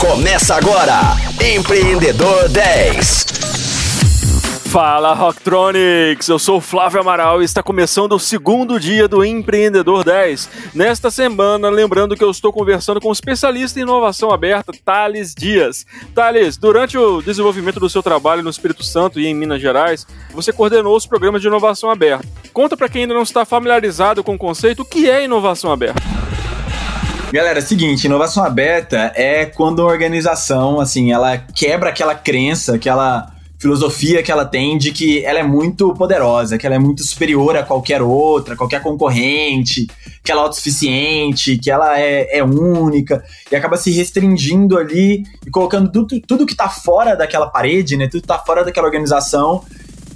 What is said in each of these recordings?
Começa agora, Empreendedor 10. Fala Rocktronics, eu sou Flávio Amaral e está começando o segundo dia do Empreendedor 10. Nesta semana, lembrando que eu estou conversando com o especialista em inovação aberta, Thales Dias. Thales, durante o desenvolvimento do seu trabalho no Espírito Santo e em Minas Gerais, você coordenou os programas de inovação aberta. Conta para quem ainda não está familiarizado com o conceito, o que é inovação aberta? Galera, é seguinte, inovação aberta é quando uma organização, assim, ela quebra aquela crença, aquela filosofia que ela tem de que ela é muito poderosa, que ela é muito superior a qualquer outra, qualquer concorrente, que ela é autossuficiente, que ela é, é única, e acaba se restringindo ali e colocando tudo, tudo que tá fora daquela parede, né? Tudo que tá fora daquela organização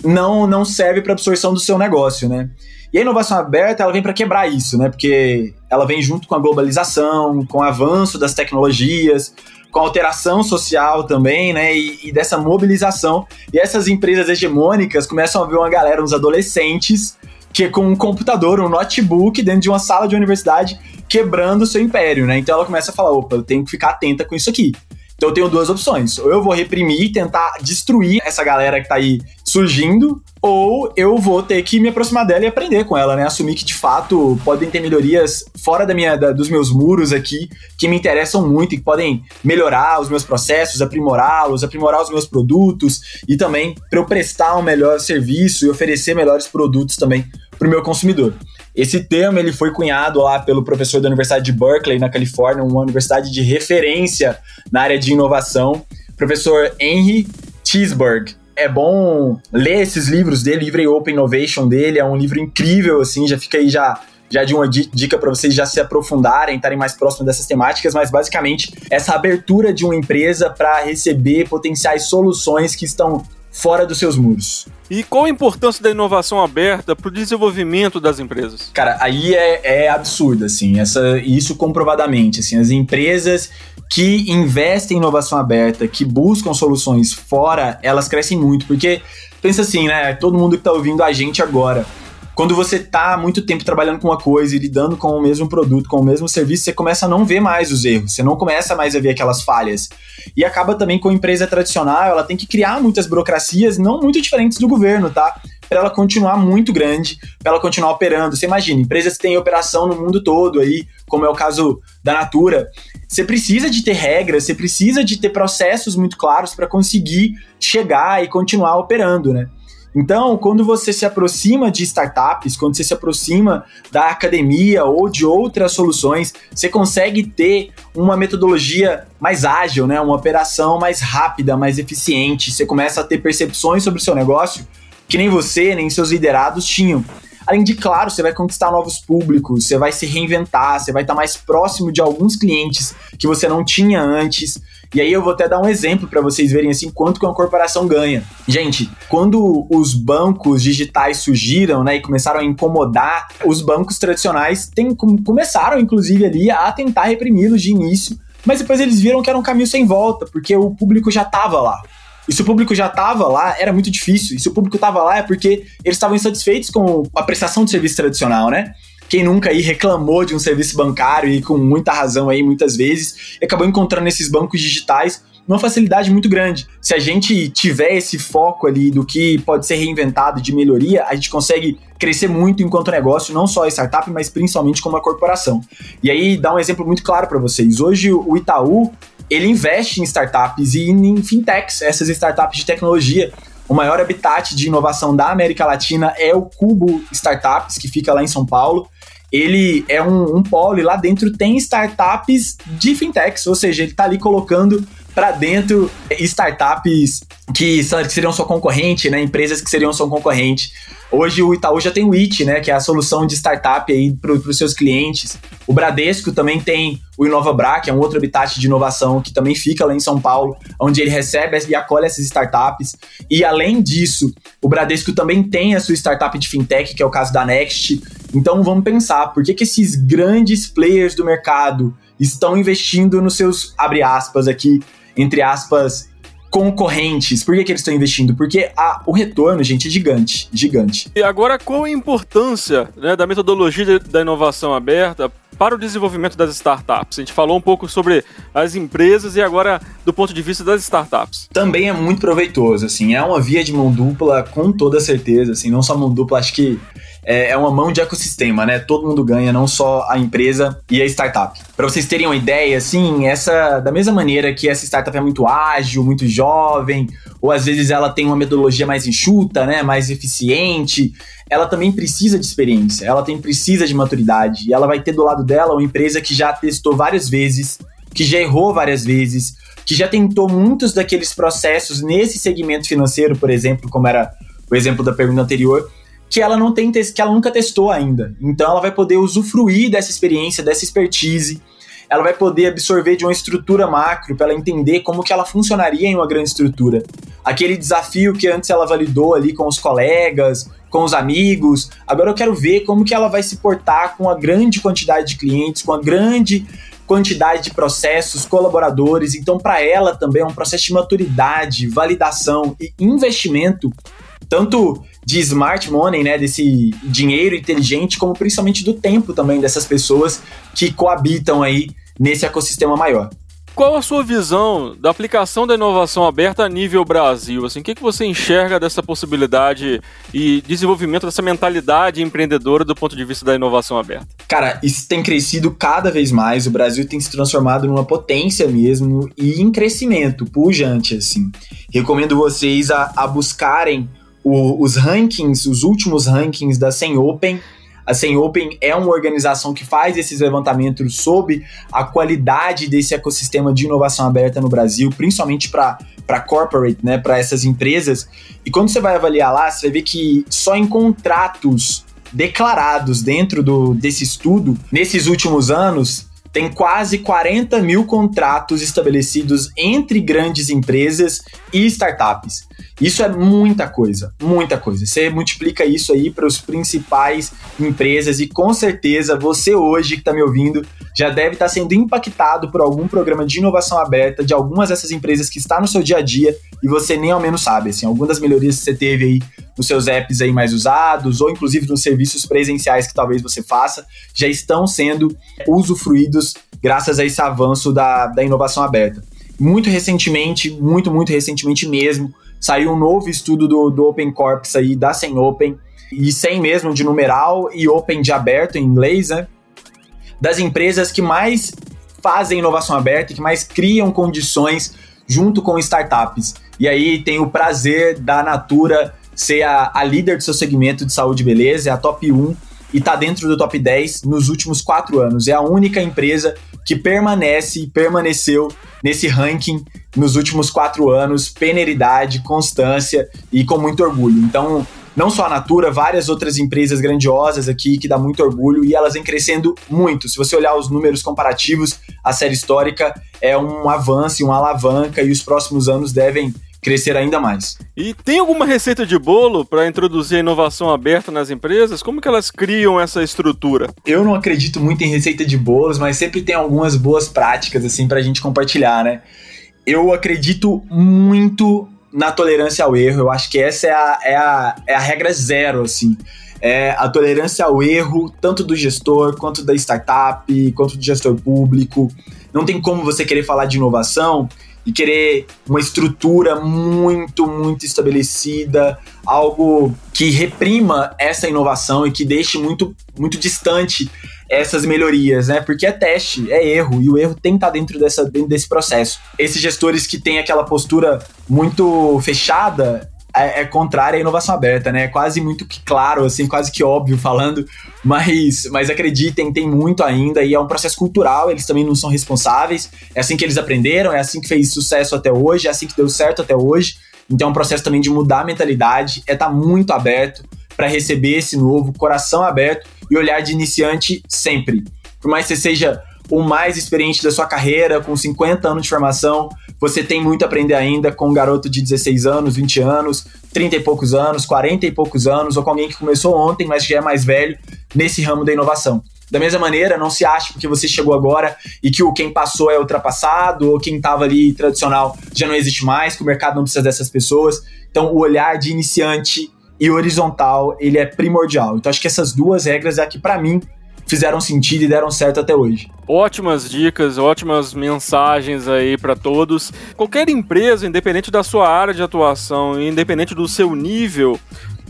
não, não serve para absorção do seu negócio, né? E a inovação aberta, ela vem para quebrar isso, né? Porque ela vem junto com a globalização, com o avanço das tecnologias, com a alteração social também, né? E, e, dessa mobilização. E essas empresas hegemônicas começam a ver uma galera, uns adolescentes, que com um computador, um notebook dentro de uma sala de universidade, quebrando o seu império, né? Então ela começa a falar: opa, eu tenho que ficar atenta com isso aqui. Então eu tenho duas opções. Ou eu vou reprimir, tentar destruir essa galera que tá aí surgindo, ou eu vou ter que me aproximar dela e aprender com ela, né? Assumir que de fato podem ter melhorias fora da minha, da, dos meus muros aqui que me interessam muito e que podem melhorar os meus processos, aprimorá-los, aprimorar os meus produtos e também para eu prestar um melhor serviço e oferecer melhores produtos também para o meu consumidor. Esse termo ele foi cunhado lá pelo professor da Universidade de Berkeley, na Califórnia, uma universidade de referência na área de inovação, professor Henry Cheeseberg é bom ler esses livros dele, livro Open Innovation dele, é um livro incrível, assim, já fica aí já já de uma dica para vocês já se aprofundarem, estarem mais próximos dessas temáticas, mas basicamente essa abertura de uma empresa para receber potenciais soluções que estão fora dos seus muros. E qual a importância da inovação aberta para o desenvolvimento das empresas? Cara, aí é, é absurdo, assim, essa, isso comprovadamente, assim, as empresas que investem em inovação aberta, que buscam soluções fora, elas crescem muito, porque pensa assim, né, todo mundo que está ouvindo a gente agora, quando você tá muito tempo trabalhando com uma coisa e lidando com o mesmo produto, com o mesmo serviço, você começa a não ver mais os erros, você não começa mais a ver aquelas falhas. E acaba também com a empresa tradicional, ela tem que criar muitas burocracias não muito diferentes do governo, tá? Para ela continuar muito grande, para ela continuar operando. Você imagina, empresas que têm operação no mundo todo aí, como é o caso da Natura, você precisa de ter regras, você precisa de ter processos muito claros para conseguir chegar e continuar operando, né? Então, quando você se aproxima de startups, quando você se aproxima da academia ou de outras soluções, você consegue ter uma metodologia mais ágil, né? uma operação mais rápida, mais eficiente. Você começa a ter percepções sobre o seu negócio que nem você, nem seus liderados tinham. Além de, claro, você vai conquistar novos públicos, você vai se reinventar, você vai estar mais próximo de alguns clientes que você não tinha antes. E aí eu vou até dar um exemplo para vocês verem assim quanto que uma corporação ganha. Gente, quando os bancos digitais surgiram, né, e começaram a incomodar, os bancos tradicionais tem, começaram inclusive ali a tentar reprimi-los de início, mas depois eles viram que era um caminho sem volta, porque o público já estava lá. E se o público já estava lá, era muito difícil. E se o público estava lá é porque eles estavam insatisfeitos com a prestação de serviço tradicional, né? Quem nunca aí reclamou de um serviço bancário e com muita razão aí muitas vezes, acabou encontrando nesses bancos digitais uma facilidade muito grande. Se a gente tiver esse foco ali do que pode ser reinventado de melhoria, a gente consegue crescer muito enquanto negócio, não só a startup, mas principalmente como a corporação. E aí dá um exemplo muito claro para vocês. Hoje o Itaú, ele investe em startups e em fintechs, essas startups de tecnologia. O maior habitat de inovação da América Latina é o Cubo Startups, que fica lá em São Paulo ele é um, um polo e lá dentro tem startups de fintechs, ou seja, ele está ali colocando para dentro startups que, seriam sua concorrente, né? Empresas que seriam sua concorrente. Hoje o Itaú já tem o IT, né? Que é a solução de startup aí para os seus clientes. O Bradesco também tem o InovaBra, que é um outro habitat de inovação que também fica lá em São Paulo, onde ele recebe e acolhe essas startups. E além disso, o Bradesco também tem a sua startup de fintech, que é o caso da Next. Então vamos pensar, por que, que esses grandes players do mercado estão investindo nos seus, abre aspas aqui, entre aspas, concorrentes. Por que, que eles estão investindo? Porque a, o retorno, gente, é gigante, gigante. E agora, qual a importância né, da metodologia da inovação aberta para o desenvolvimento das startups? A gente falou um pouco sobre as empresas e agora do ponto de vista das startups. Também é muito proveitoso, assim, é uma via de mão dupla com toda certeza, assim, não só mão dupla, acho que é, é uma mão de ecossistema, né? Todo mundo ganha, não só a empresa e a startup. Para vocês terem uma ideia, assim, essa da mesma maneira que essa startup é muito ágil, muito jovem, ou às vezes ela tem uma metodologia mais enxuta, né, mais eficiente, ela também precisa de experiência, ela tem precisa de maturidade, e ela vai ter do lado dela uma empresa que já testou várias vezes, que já errou várias vezes, que já tentou muitos daqueles processos nesse segmento financeiro, por exemplo, como era o exemplo da pergunta anterior, que ela não tem que ela nunca testou ainda. Então ela vai poder usufruir dessa experiência, dessa expertise. Ela vai poder absorver de uma estrutura macro para ela entender como que ela funcionaria em uma grande estrutura. Aquele desafio que antes ela validou ali com os colegas, com os amigos, agora eu quero ver como que ela vai se portar com a grande quantidade de clientes, com a grande quantidade de processos, colaboradores. Então, para ela também é um processo de maturidade, validação e investimento, tanto de smart money, né, desse dinheiro inteligente, como principalmente do tempo também dessas pessoas que coabitam aí nesse ecossistema maior. Qual a sua visão da aplicação da inovação aberta a nível Brasil? Assim, o que, que você enxerga dessa possibilidade e desenvolvimento dessa mentalidade empreendedora do ponto de vista da inovação aberta? Cara, isso tem crescido cada vez mais. O Brasil tem se transformado numa potência mesmo e em crescimento pujante, assim. Recomendo vocês a, a buscarem o, os rankings, os últimos rankings da Sen Open. A Sen Open é uma organização que faz esses levantamentos sobre a qualidade desse ecossistema de inovação aberta no Brasil, principalmente para para corporate, né, para essas empresas. E quando você vai avaliar lá, você vai ver que só em contratos declarados dentro do, desse estudo, nesses últimos anos, tem quase 40 mil contratos estabelecidos entre grandes empresas e startups. Isso é muita coisa, muita coisa. Você multiplica isso aí para os principais empresas e com certeza você hoje que está me ouvindo já deve estar tá sendo impactado por algum programa de inovação aberta de algumas dessas empresas que está no seu dia a dia e você nem ao menos sabe. Assim, algumas das melhorias que você teve aí nos seus apps aí mais usados ou inclusive nos serviços presenciais que talvez você faça já estão sendo usufruídos graças a esse avanço da, da inovação aberta. Muito recentemente, muito, muito recentemente mesmo, saiu um novo estudo do, do Open Corps aí, da Sem Open, e sem mesmo de numeral e Open de aberto em inglês, né? Das empresas que mais fazem inovação aberta e que mais criam condições junto com startups. E aí tem o prazer da Natura ser a, a líder do seu segmento de saúde e beleza, é a top 1 e está dentro do top 10 nos últimos quatro anos. É a única empresa que permanece e permaneceu nesse ranking nos últimos quatro anos, peneridade, constância e com muito orgulho. Então, não só a Natura, várias outras empresas grandiosas aqui que dá muito orgulho e elas vêm crescendo muito. Se você olhar os números comparativos, a série histórica é um avanço, uma alavanca e os próximos anos devem crescer ainda mais. E tem alguma receita de bolo para introduzir a inovação aberta nas empresas? Como que elas criam essa estrutura? Eu não acredito muito em receita de bolos, mas sempre tem algumas boas práticas assim para a gente compartilhar, né? Eu acredito muito na tolerância ao erro. Eu acho que essa é a, é a, é a regra zero, assim. É a tolerância ao erro, tanto do gestor, quanto da startup, quanto do gestor público. Não tem como você querer falar de inovação e querer uma estrutura muito, muito estabelecida, algo que reprima essa inovação e que deixe muito, muito distante essas melhorias, né? Porque é teste, é erro, e o erro tem que estar dentro, dessa, dentro desse processo. Esses gestores que têm aquela postura muito fechada, é, é contrária à inovação aberta, né? É quase muito que claro, assim, quase que óbvio falando, mas, mas acreditem, tem muito ainda e é um processo cultural, eles também não são responsáveis. É assim que eles aprenderam, é assim que fez sucesso até hoje, é assim que deu certo até hoje. Então é um processo também de mudar a mentalidade, é estar tá muito aberto para receber esse novo, coração aberto e olhar de iniciante sempre. Por mais que você seja o mais experiente da sua carreira, com 50 anos de formação, você tem muito a aprender ainda com um garoto de 16 anos, 20 anos, 30 e poucos anos, 40 e poucos anos, ou com alguém que começou ontem, mas já é mais velho nesse ramo da inovação. Da mesma maneira, não se ache porque você chegou agora e que o quem passou é ultrapassado, ou quem estava ali tradicional já não existe mais, que o mercado não precisa dessas pessoas. Então, o olhar de iniciante e horizontal, ele é primordial. Então, acho que essas duas regras é que, para mim, fizeram sentido e deram certo até hoje. Ótimas dicas, ótimas mensagens aí para todos. Qualquer empresa, independente da sua área de atuação, independente do seu nível,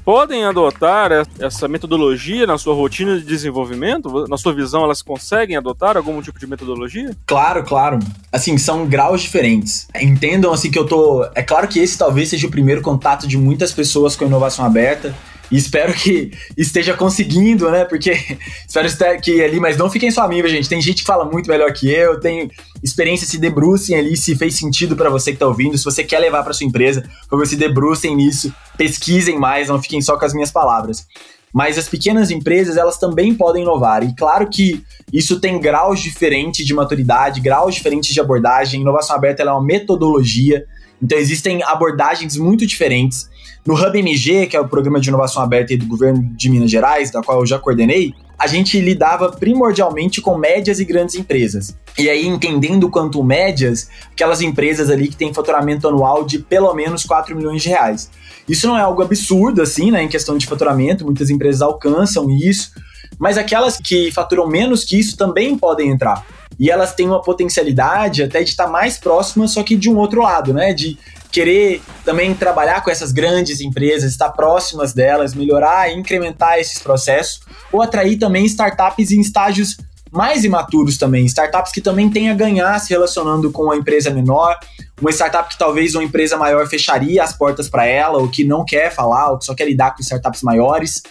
podem adotar essa metodologia na sua rotina de desenvolvimento? Na sua visão, elas conseguem adotar algum tipo de metodologia? Claro, claro. Assim, são graus diferentes. Entendam assim que eu tô. É claro que esse talvez seja o primeiro contato de muitas pessoas com inovação aberta. E espero que esteja conseguindo, né? Porque espero que ali, mas não fiquem só amigos, gente. Tem gente que fala muito melhor que eu, tem experiência, se debrucem ali se fez sentido para você que tá ouvindo. Se você quer levar para sua empresa, favor, se debrucem nisso, pesquisem mais, não fiquem só com as minhas palavras. Mas as pequenas empresas, elas também podem inovar. E claro que isso tem graus diferentes de maturidade, graus diferentes de abordagem. Inovação aberta é uma metodologia, então existem abordagens muito diferentes. No Hub MG, que é o programa de inovação aberta do governo de Minas Gerais, da qual eu já coordenei, a gente lidava primordialmente com médias e grandes empresas. E aí, entendendo quanto médias, aquelas empresas ali que têm faturamento anual de pelo menos 4 milhões de reais. Isso não é algo absurdo, assim, né, em questão de faturamento, muitas empresas alcançam isso, mas aquelas que faturam menos que isso também podem entrar. E elas têm uma potencialidade até de estar mais próximas, só que de um outro lado, né, de querer também trabalhar com essas grandes empresas, estar próximas delas, melhorar e incrementar esses processos, ou atrair também startups em estágios mais imaturos também, startups que também têm a ganhar se relacionando com uma empresa menor, uma startup que talvez uma empresa maior fecharia as portas para ela, ou que não quer falar, ou que só quer lidar com startups maiores,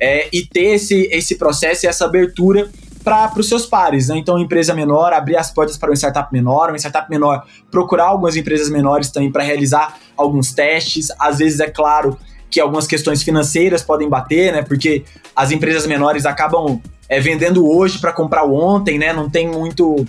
é, e ter esse, esse processo e essa abertura para os seus pares, né? Então, empresa menor, abrir as portas para uma startup menor, uma startup menor procurar algumas empresas menores também para realizar alguns testes. Às vezes, é claro que algumas questões financeiras podem bater, né? Porque as empresas menores acabam é, vendendo hoje para comprar ontem, né? Não tem muito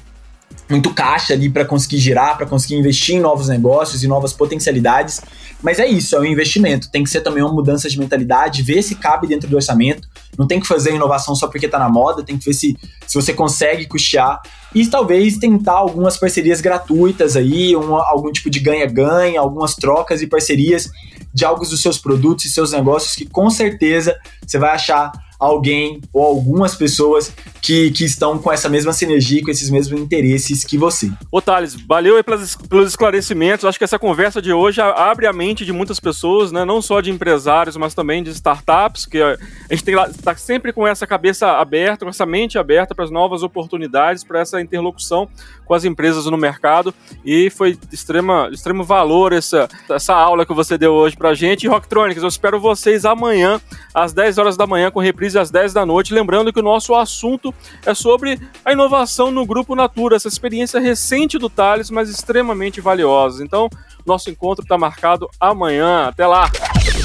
muito caixa ali para conseguir girar, para conseguir investir em novos negócios e novas potencialidades. Mas é isso, é um investimento. Tem que ser também uma mudança de mentalidade, ver se cabe dentro do orçamento. Não tem que fazer inovação só porque está na moda, tem que ver se, se você consegue custear. E talvez tentar algumas parcerias gratuitas aí, algum tipo de ganha-ganha, algumas trocas e parcerias de algo dos seus produtos e seus negócios que com certeza você vai achar alguém ou algumas pessoas que, que estão com essa mesma sinergia, com esses mesmos interesses que você. Ô Thales, valeu aí pelos, pelos esclarecimentos. Acho que essa conversa de hoje abre a mente de muitas pessoas, né? não só de empresários, mas também de startups, que a gente está sempre com essa cabeça aberta, com essa mente aberta para as novas oportunidades, para essa interlocução com as empresas no mercado. E foi de extrema, de extremo valor essa, essa aula que você deu hoje para a gente. E Rocktronics, eu espero vocês amanhã, às 10 horas da manhã, com reprise às 10 da noite. Lembrando que o nosso assunto é sobre a inovação no Grupo Natura, essa experiência recente do Thales, mas extremamente valiosa. Então, nosso encontro está marcado amanhã. Até lá!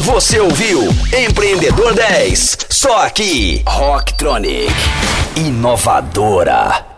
Você ouviu Empreendedor 10, só aqui, Rocktronic, inovadora.